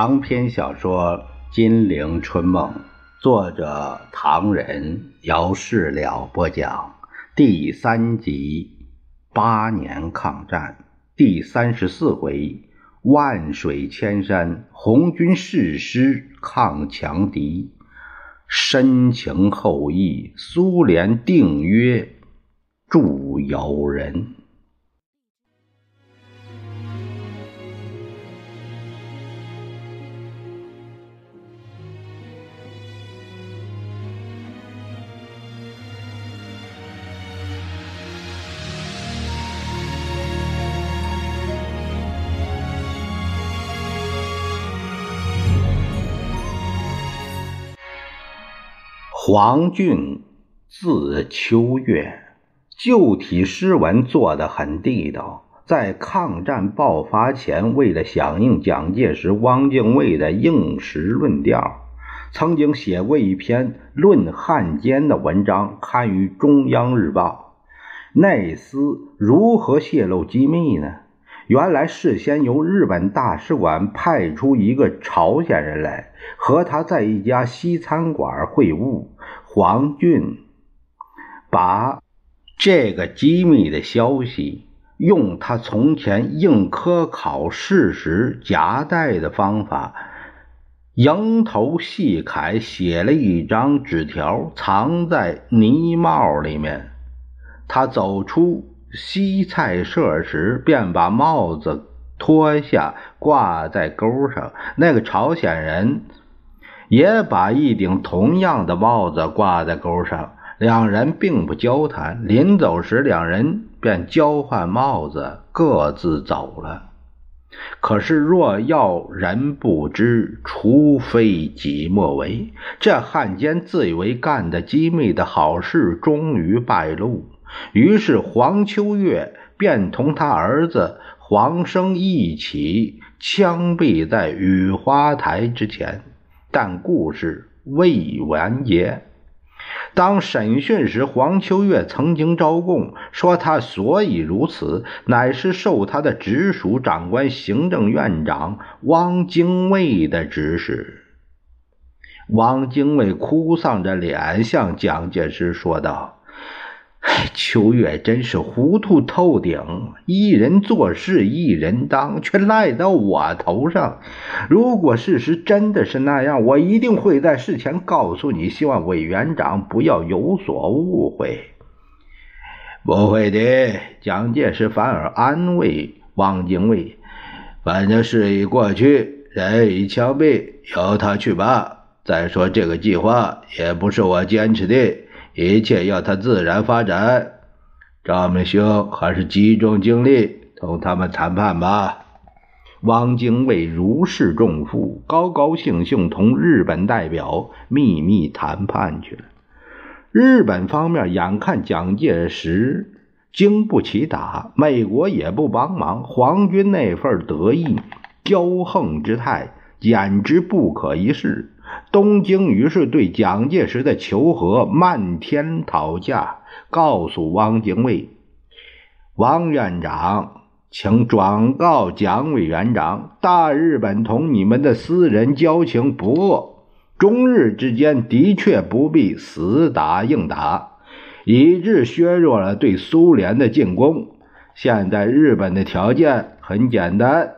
长篇小说《金陵春梦》，作者唐人，姚事了播讲，第三集《八年抗战》第三十四回：万水千山，红军誓师抗强敌；深情厚谊，苏联定约助友人。黄俊，字秋月，旧体诗文做得很地道。在抗战爆发前，为了响应蒋介石、汪精卫的应时论调，曾经写过一篇论汉奸的文章，刊于《中央日报》。内司如何泄露机密呢？原来事先由日本大使馆派出一个朝鲜人来和他在一家西餐馆会晤。黄俊把这个机密的消息用他从前应科考试时夹带的方法，蝇头细楷写了一张纸条，藏在呢帽里面。他走出。西菜社时，便把帽子脱下挂在钩上。那个朝鲜人也把一顶同样的帽子挂在钩上。两人并不交谈，临走时，两人便交换帽子，各自走了。可是，若要人不知，除非己莫为。这汉奸自以为干的机密的好事，终于败露。于是黄秋月便同他儿子黄生一起枪毙在雨花台之前。但故事未完结。当审讯时，黄秋月曾经招供说，他所以如此，乃是受他的直属长官行政院长汪精卫的指使。汪精卫哭丧着脸向蒋介石说道。秋月真是糊涂透顶，一人做事一人当，却赖到我头上。如果事实真的是那样，我一定会在事前告诉你，希望委员长不要有所误会。不会的，蒋介石反而安慰汪精卫：“反正事已过去，人已枪毙，由他去吧。再说这个计划也不是我坚持的。”一切要它自然发展，赵明兄还是集中精力同他们谈判吧。汪精卫如释重负，高高兴兴同日本代表秘密谈判去了。日本方面眼看蒋介石经不起打，美国也不帮忙，皇军那份得意骄横之态简直不可一世。东京于是对蒋介石的求和漫天讨价，告诉汪精卫：“汪院长，请转告蒋委员长，大日本同你们的私人交情不恶，中日之间的确不必死打硬打，以致削弱了对苏联的进攻。现在日本的条件很简单，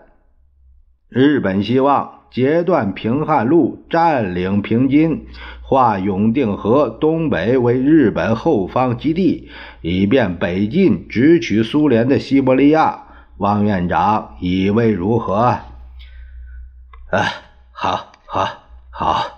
日本希望。”截断平汉路，占领平津，划永定河东北为日本后方基地，以便北进直取苏联的西伯利亚。汪院长以为如何？啊，好，好，好。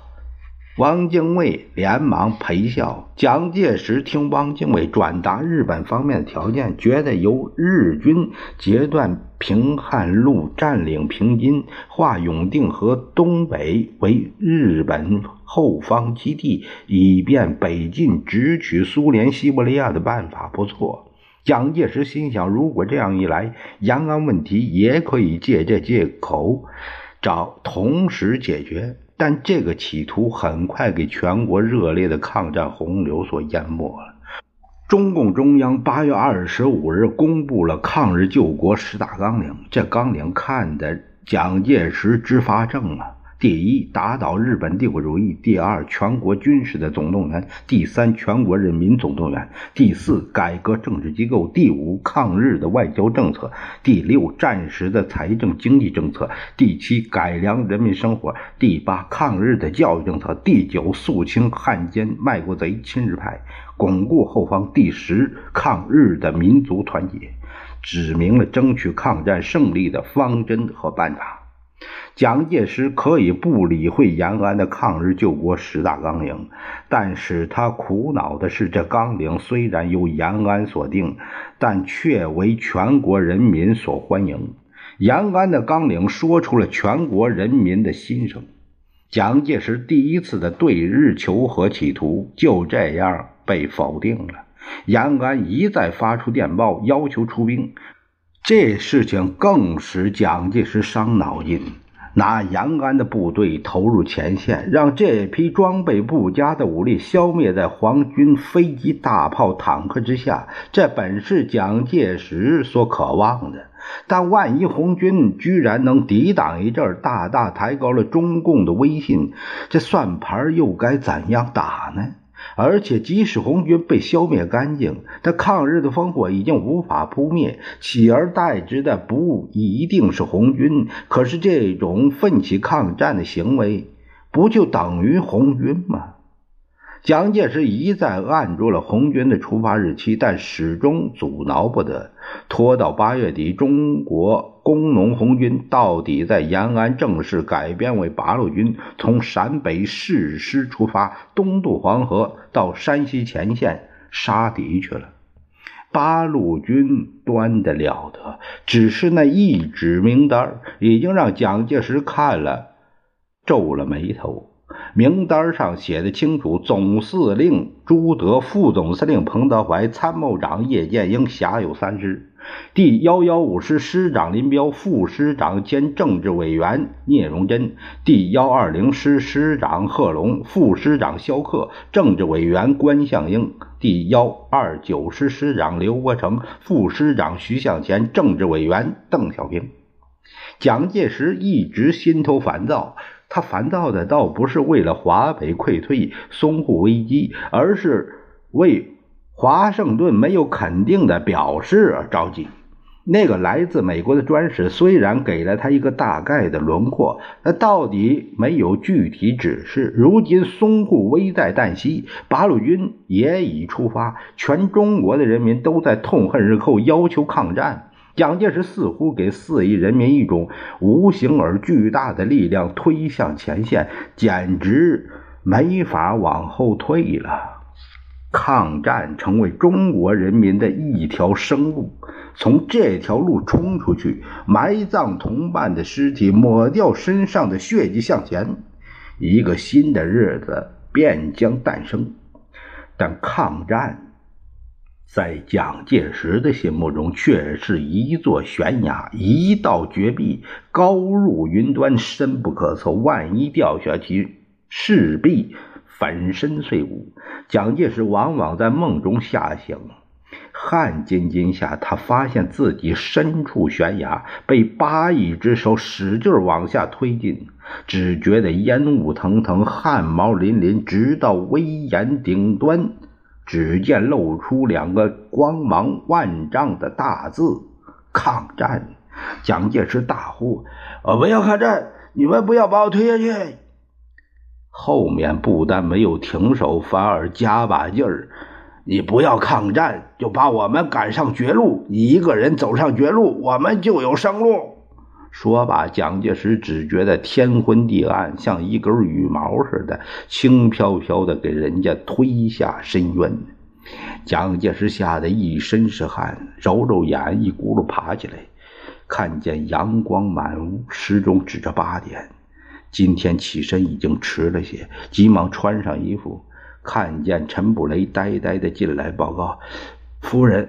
汪精卫连忙陪笑。蒋介石听汪精卫转达日本方面的条件，觉得由日军截断平汉路，占领平津，划永定河东北为日本后方基地，以便北进直取苏联西伯利亚的办法不错。蒋介石心想，如果这样一来，延安问题也可以借这借口找同时解决。但这个企图很快给全国热烈的抗战洪流所淹没了。中共中央八月二十五日公布了抗日救国十大纲领，这纲领看的蒋介石直发政啊。第一，打倒日本帝国主义；第二，全国军事的总动员；第三，全国人民总动员；第四，改革政治机构；第五，抗日的外交政策；第六，战时的财政经济政策；第七，改良人民生活；第八，抗日的教育政策；第九，肃清汉奸卖国贼亲日派，巩固后方；第十，抗日的民族团结，指明了争取抗战胜利的方针和办法。蒋介石可以不理会延安的抗日救国十大纲领，但使他苦恼的是，这纲领虽然由延安所定，但却为全国人民所欢迎。延安的纲领说出了全国人民的心声。蒋介石第一次的对日求和企图就这样被否定了。延安一再发出电报要求出兵，这事情更使蒋介石伤脑筋。拿延安的部队投入前线，让这批装备不佳的武力消灭在皇军飞机、大炮、坦克之下，这本是蒋介石所渴望的。但万一红军居然能抵挡一阵，大大抬高了中共的威信，这算盘又该怎样打呢？而且，即使红军被消灭干净，他抗日的烽火已经无法扑灭，取而代之的不一定是红军。可是，这种奋起抗战的行为，不就等于红军吗？蒋介石一再按住了红军的出发日期，但始终阻挠不得。拖到八月底，中国工农红军到底在延安正式改编为八路军，从陕北誓师出发，东渡黄河到山西前线杀敌去了。八路军端得了得，只是那一纸名单已经让蒋介石看了皱了眉头。名单上写的清楚：总司令朱德、副总司令彭德怀、参谋长叶剑英，辖有三师。第幺幺五师师长林彪，副师长兼政治委员聂荣臻；第幺二零师师长贺龙，副师长肖克，政治委员关向英；第幺二九师师长刘伯承，副师长徐向前，政治委员邓小平。蒋介石一直心头烦躁。他烦躁的倒不是为了华北溃退、淞沪危机，而是为华盛顿没有肯定的表示而着急。那个来自美国的专使虽然给了他一个大概的轮廓，那到底没有具体指示。如今淞沪危在旦夕，八路军也已出发，全中国的人民都在痛恨日寇，要求抗战。蒋介石似乎给四亿人民一种无形而巨大的力量推向前线，简直没法往后退了。抗战成为中国人民的一条生路，从这条路冲出去，埋葬同伴的尸体，抹掉身上的血迹，向前，一个新的日子便将诞生。但抗战。在蒋介石的心目中，却是一座悬崖，一道绝壁，高入云端，深不可测。万一掉下去，势必粉身碎骨。蒋介石往往在梦中吓醒，汗津津下，他发现自己身处悬崖，被八亿只手使劲往下推进，只觉得烟雾腾腾，汗毛淋淋，直到威严顶端。只见露出两个光芒万丈的大字“抗战”。蒋介石大呼：“我不要抗战！你们不要把我推下去！”后面不但没有停手，反而加把劲儿：“你不要抗战，就把我们赶上绝路。你一个人走上绝路，我们就有生路。”说罢，蒋介石只觉得天昏地暗，像一根羽毛似的，轻飘飘的给人家推下深渊。蒋介石吓得一身是汗，揉揉眼，一咕噜爬起来，看见阳光满屋，时钟指着八点。今天起身已经迟了些，急忙穿上衣服，看见陈布雷呆呆的进来报告：“夫人，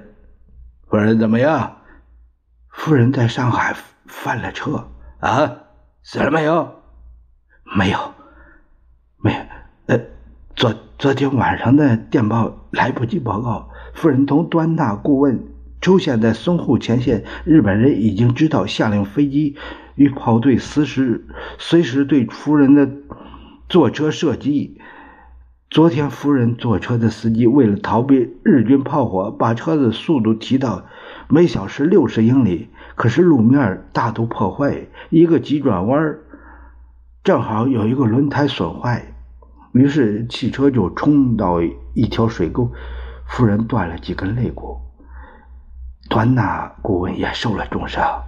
夫人怎么样？夫人在上海。”翻了车啊！死了没有？没有，没有。呃，昨昨天晚上的电报来不及报告。夫人同端大顾问出现在淞沪前线，日本人已经知道，下令飞机与炮队随时随时对夫人的坐车射击。昨天夫人坐车的司机为了逃避日军炮火，把车子速度提到每小时六十英里，可是路面大都破坏，一个急转弯正好有一个轮胎损坏，于是汽车就冲到一条水沟，夫人断了几根肋骨。端纳顾问也受了重伤，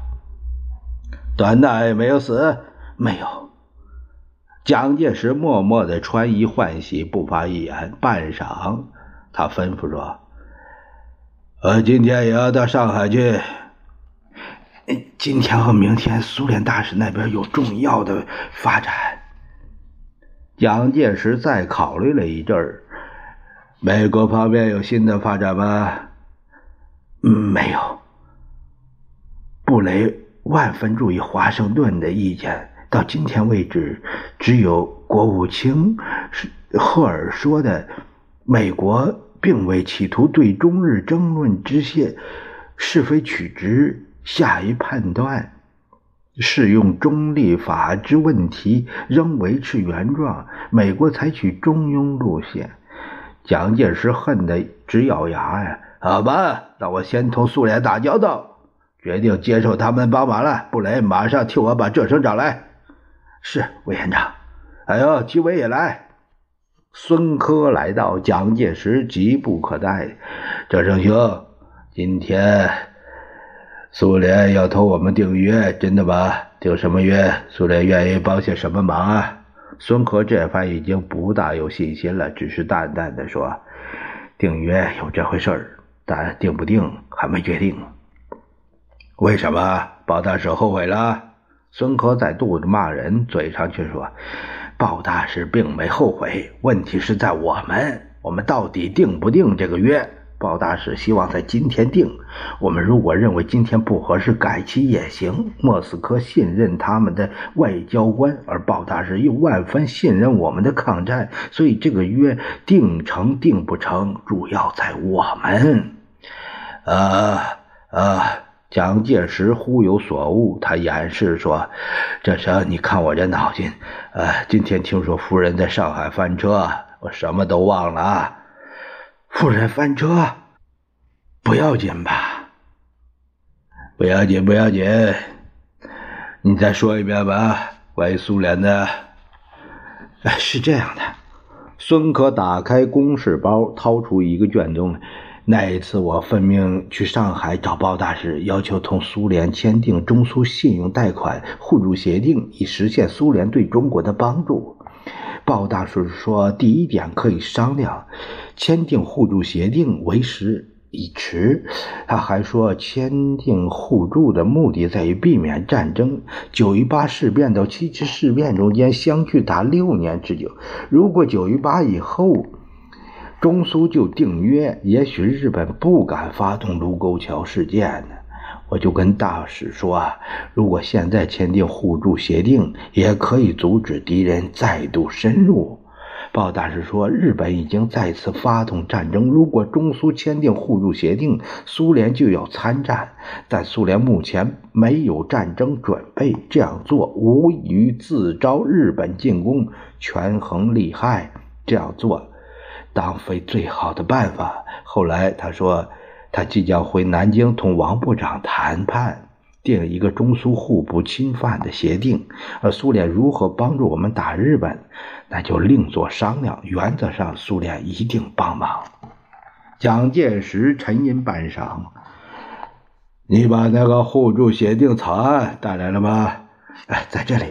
端纳也没有死，没有。蒋介石默默的穿衣换洗，不发一言。半晌，他吩咐说：“我今天也要到上海去。今天和明天，苏联大使那边有重要的发展。”蒋介石再考虑了一阵儿：“美国方面有新的发展吗？”没有，布雷万分注意华盛顿的意见。到今天为止，只有国务卿是赫尔说的，美国并未企图对中日争论之线是非曲直下一判断，适用中立法之问题仍维持原状。美国采取中庸路线。蒋介石恨得直咬牙呀。好吧，那我先同苏联打交道，决定接受他们帮忙了。布雷，马上替我把这声找来。是，委员长。哎呦，纪委也来。孙科来到，蒋介石急不可待。这声兄，今天苏联要同我们订约，真的吗？订什么约？苏联愿意帮些什么忙啊？孙科这番已经不大有信心了，只是淡淡的说：“订约有这回事儿。”但定不定还没决定。为什么鲍大使后悔了？孙科在肚子骂人，嘴上却说：“鲍大使并没后悔，问题是在我们，我们到底定不定这个约？”鲍大使希望在今天定。我们如果认为今天不合适，改期也行。莫斯科信任他们的外交官，而鲍大使又万分信任我们的抗战，所以这个约定成定不成，主要在我们。呃呃，蒋介石忽有所悟，他掩饰说：“这是你看我这脑筋，呃，今天听说夫人在上海翻车，我什么都忘了。” 夫人翻车，不要紧吧？不要紧，不要紧。你再说一遍吧，关于苏联的。是这样的，孙可打开公事包，掏出一个卷宗。那一次，我奉命去上海找包大使，要求同苏联签订中苏信用贷款互助协定，以实现苏联对中国的帮助。鲍大叔说：“第一点可以商量，签订互助协定为时已迟。”他还说，签订互助的目的在于避免战争。九一八事变到七七事变中间相距达六年之久，如果九一八以后中苏就订约，也许日本不敢发动卢沟桥事件呢。我就跟大使说啊，如果现在签订互助协定，也可以阻止敌人再度深入。鲍大使说，日本已经再次发动战争，如果中苏签订互助协定，苏联就要参战，但苏联目前没有战争准备，这样做无异于自招日本进攻，权衡利害，这样做当非最好的办法。后来他说。他即将回南京同王部长谈判，订一个中苏互不侵犯的协定。而苏联如何帮助我们打日本，那就另作商量。原则上，苏联一定帮忙。蒋介石沉吟半晌：“你把那个互助协定草案带来了吗？”“哎，在这里。”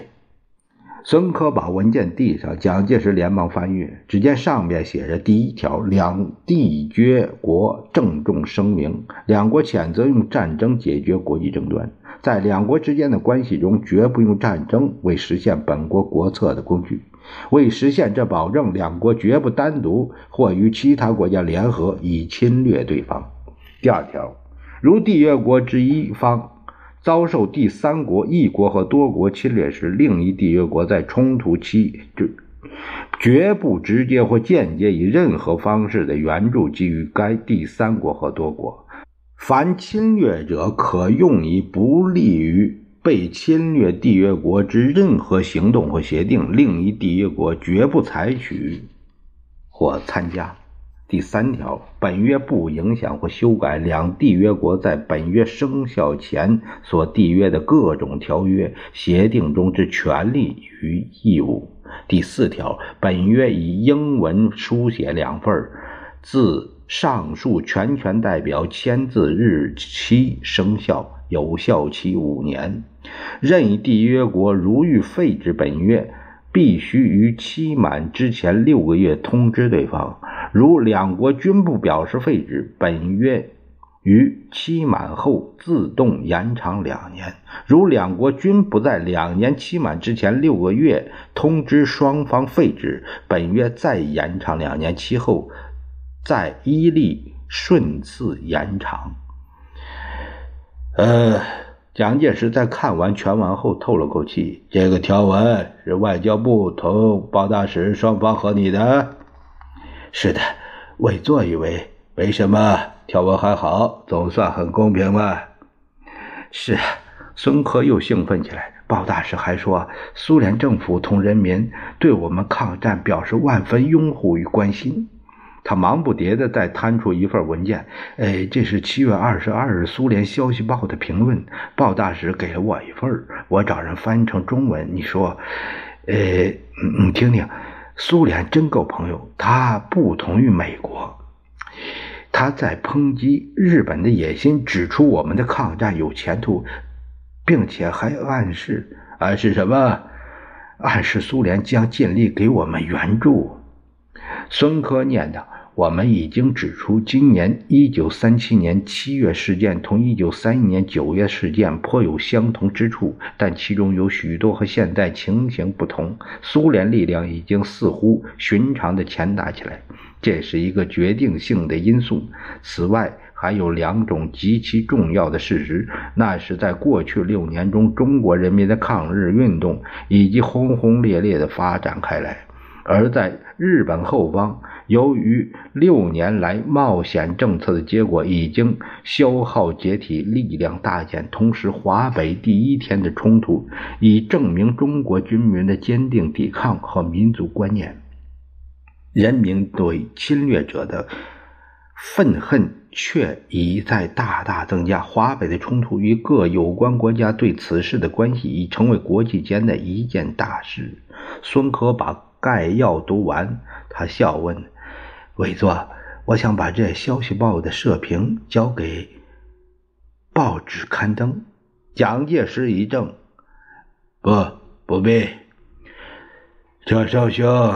孙科把文件递上，蒋介石连忙翻阅，只见上面写着：“第一条，两缔约国郑重声明，两国谴责用战争解决国际争端，在两国之间的关系中，绝不用战争为实现本国国策的工具。为实现这保证，两国绝不单独或与其他国家联合以侵略对方。第二条，如缔约国之一方。”遭受第三国、一国和多国侵略时，另一缔约国在冲突期就绝不直接或间接以任何方式的援助给予该第三国和多国。凡侵略者可用以不利于被侵略缔约国之任何行动或协定，另一缔约国绝不采取或参加。第三条，本约不影响或修改两缔约国在本约生效前所缔约的各种条约、协定中之权利与义务。第四条，本约以英文书写两份，自上述全权代表签字日期生效，有效期五年。任意缔约国如欲废止本约，必须于期满之前六个月通知对方。如两国均不表示废止，本约于期满后自动延长两年。如两国均不在两年期满之前六个月通知双方废止，本约再延长两年，期后再依例顺次延长。呃，蒋介石在看完全文后透了口气：“这个条文是外交部同包大使双方和你的。”是的，委座以为没什么条文还好，总算很公平嘛。是，孙科又兴奋起来。鲍大使还说，苏联政府同人民对我们抗战表示万分拥护与关心。他忙不迭地再摊出一份文件，哎，这是七月二十二日《苏联消息报》的评论。鲍大使给了我一份，我找人翻译成中文。你说，呃，你听听。苏联真够朋友，他不同于美国。他在抨击日本的野心，指出我们的抗战有前途，并且还暗示暗示什么？暗示苏联将尽力给我们援助。孙科念叨。我们已经指出，今年一九三七年七月事件同一九三一年九月事件颇有相同之处，但其中有许多和现在情形不同。苏联力量已经似乎寻常的强大起来，这是一个决定性的因素。此外，还有两种极其重要的事实，那是在过去六年中，中国人民的抗日运动以及轰轰烈烈的发展开来。而在日本后方，由于六年来冒险政策的结果，已经消耗解体，力量大减。同时，华北第一天的冲突已证明中国军民的坚定抵抗和民族观念，人民对侵略者的愤恨却已在大大增加。华北的冲突与各有关国家对此事的关系，已成为国际间的一件大事。孙科把。概要读完，他笑问：“委座，我想把这消息报的社评交给报纸刊登。”蒋介石一怔：“不，不必。赵少兄，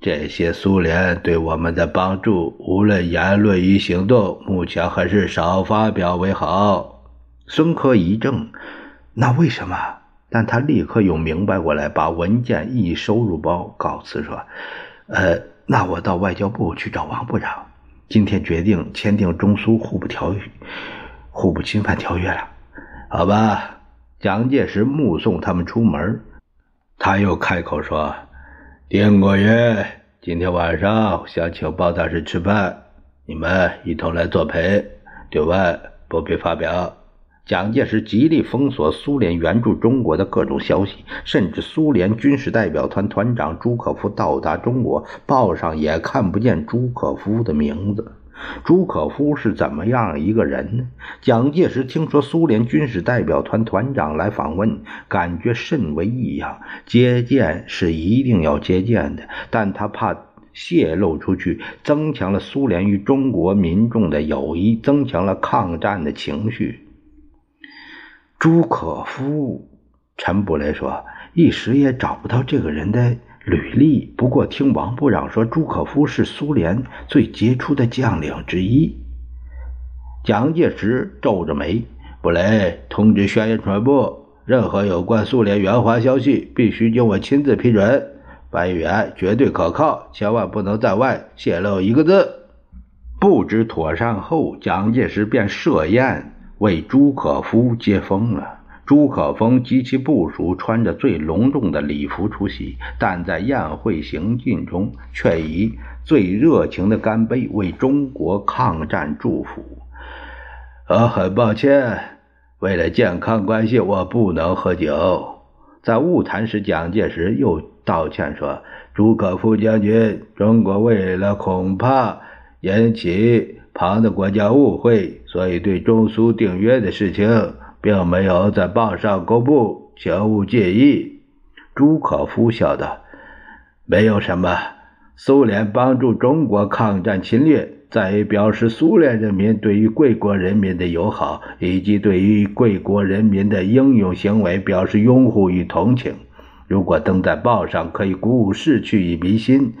这些苏联对我们的帮助，无论言论与行动，目前还是少发表为好。”孙科一怔：“那为什么？”但他立刻又明白过来，把文件一收入包，告辞说：“呃，那我到外交部去找王部长。今天决定签订中苏互不条约、互不侵犯条约了，好吧？”蒋介石目送他们出门，他又开口说：“丁国约今天晚上想请包大师吃饭，你们一同来作陪，对外不必发表。”蒋介石极力封锁苏联援助中国的各种消息，甚至苏联军事代表团团长朱可夫到达中国，报上也看不见朱可夫的名字。朱可夫是怎么样一个人呢？蒋介石听说苏联军事代表团团长来访问，感觉甚为异样。接见是一定要接见的，但他怕泄露出去，增强了苏联与中国民众的友谊，增强了抗战的情绪。朱可夫，陈布雷说，一时也找不到这个人的履历。不过听王部长说，朱可夫是苏联最杰出的将领之一。蒋介石皱着眉，布雷通知宣传部，任何有关苏联援华消息，必须经我亲自批准。白员绝对可靠，千万不能在外泄露一个字。布置妥善后，蒋介石便设宴。为朱可夫接风了。朱可夫及其部属穿着最隆重的礼服出席，但在宴会行进中却以最热情的干杯为中国抗战祝福。啊很抱歉，为了健康关系，我不能喝酒。在误谈时，蒋介石又道歉说：“朱可夫将军，中国为了恐怕引起旁的国家误会，所以对中苏订约的事情，并没有在报上公布，请勿介意。”朱可夫笑道：“没有什么，苏联帮助中国抗战侵略。”在于表示苏联人民对于贵国人民的友好，以及对于贵国人民的英勇行为表示拥护与同情。如果登在报上，可以鼓舞士气以民心；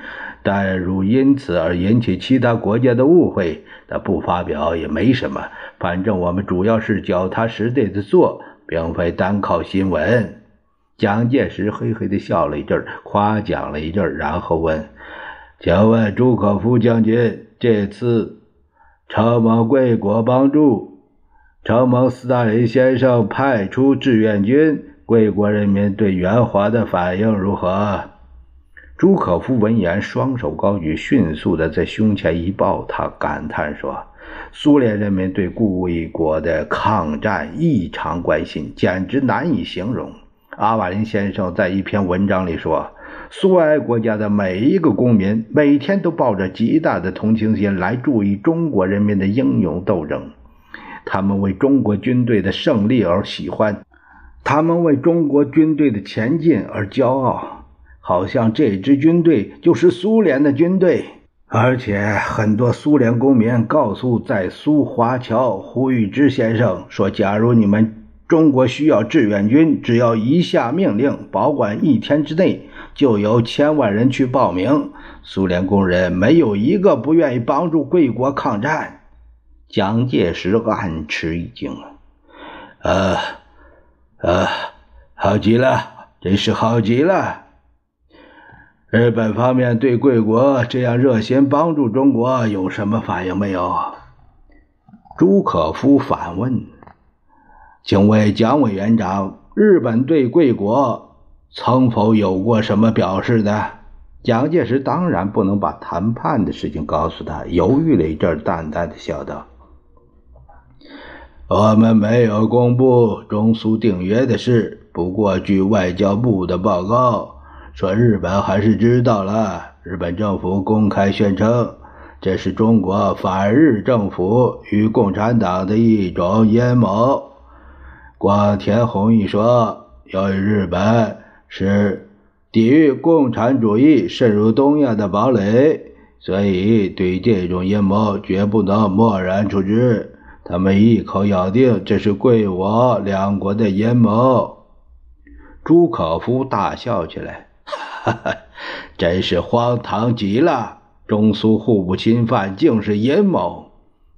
但如因此而引起其他国家的误会，那不发表也没什么。反正我们主要是脚踏实地的做，并非单靠新闻。蒋介石嘿嘿地笑了一阵，夸奖了一阵，然后问：“请问朱可夫将军？”这次承蒙贵国帮助，承蒙斯大林先生派出志愿军，贵国人民对援华的反应如何？朱可夫闻言，双手高举，迅速的在胸前一抱，他感叹说：“苏联人民对贵国的抗战异常关心，简直难以形容。”阿瓦林先生在一篇文章里说。苏维埃国家的每一个公民每天都抱着极大的同情心来注意中国人民的英勇斗争，他们为中国军队的胜利而喜欢，他们为中国军队的前进而骄傲，好像这支军队就是苏联的军队。而且很多苏联公民告诉在苏华侨胡玉芝先生说：“假如你们中国需要志愿军，只要一下命令，保管一天之内。”就有千万人去报名，苏联工人没有一个不愿意帮助贵国抗战。蒋介石暗吃一惊，呃，啊，好极了，真是好极了。日本方面对贵国这样热心帮助中国有什么反应没有？朱可夫反问：“请问蒋委员长，日本对贵国？”曾否有过什么表示的？蒋介石当然不能把谈判的事情告诉他，犹豫了一阵，淡淡的笑道：“我们没有公布中苏订约的事，不过据外交部的报告说，日本还是知道了。日本政府公开宣称，这是中国反日政府与共产党的一种阴谋。广田弘毅说，由于日本。”是抵御共产主义渗入东亚的堡垒，所以对这种阴谋绝不能漠然处之。他们一口咬定这是贵我两国的阴谋。朱可夫大笑起来，哈哈，真是荒唐极了！中苏互不侵犯竟是阴谋。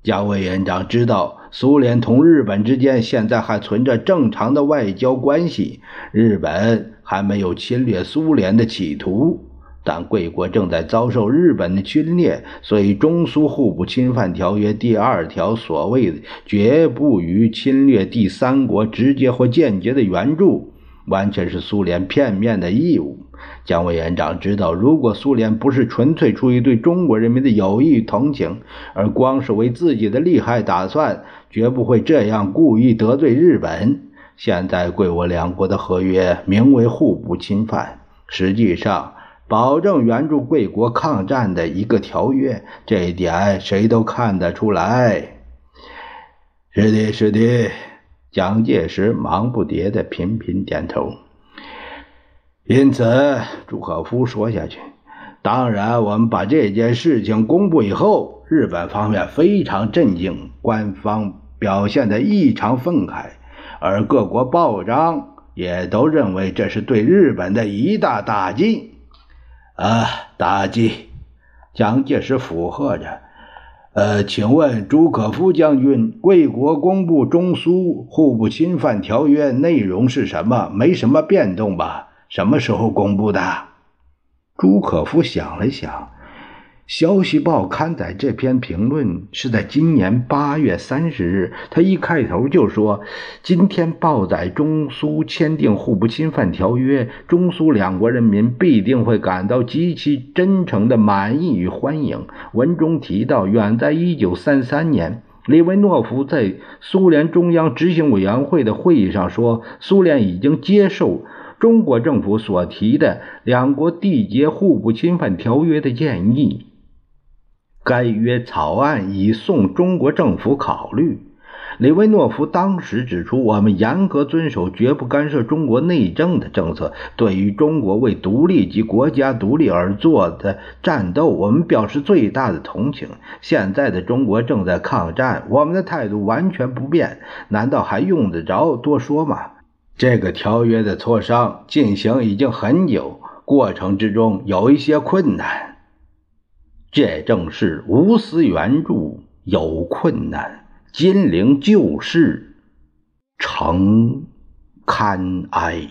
蒋委员长知道，苏联同日本之间现在还存着正常的外交关系，日本。还没有侵略苏联的企图，但贵国正在遭受日本的侵略，所以中苏互不侵犯条约第二条所谓的“绝不与侵略第三国直接或间接的援助”，完全是苏联片面的义务。蒋委员长知道，如果苏联不是纯粹出于对中国人民的友谊同情，而光是为自己的利害打算，绝不会这样故意得罪日本。现在贵我两国的合约名为互不侵犯，实际上保证援助贵国抗战的一个条约，这一点谁都看得出来。是的，是的。蒋介石忙不迭的频频点头。因此，朱可夫说下去。当然，我们把这件事情公布以后，日本方面非常震惊，官方表现得异常愤慨。而各国报章也都认为这是对日本的一大打击，啊，打击！蒋介石附和着，呃，请问朱可夫将军，贵国公布中苏互不侵犯条约内容是什么？没什么变动吧？什么时候公布的？朱可夫想了想。消息报刊载这篇评论是在今年八月三十日。他一开头就说：“今天报载中苏签订互不侵犯条约，中苏两国人民必定会感到极其真诚的满意与欢迎。”文中提到，远在一九三三年，李维诺夫在苏联中央执行委员会的会议上说，苏联已经接受中国政府所提的两国缔结互不侵犯条约的建议。该约草案已送中国政府考虑。李维诺夫当时指出，我们严格遵守绝不干涉中国内政的政策。对于中国为独立及国家独立而做的战斗，我们表示最大的同情。现在的中国正在抗战，我们的态度完全不变，难道还用得着多说吗？这个条约的磋商进行已经很久，过程之中有一些困难。这正是无私援助有困难。金陵旧事，成堪哀。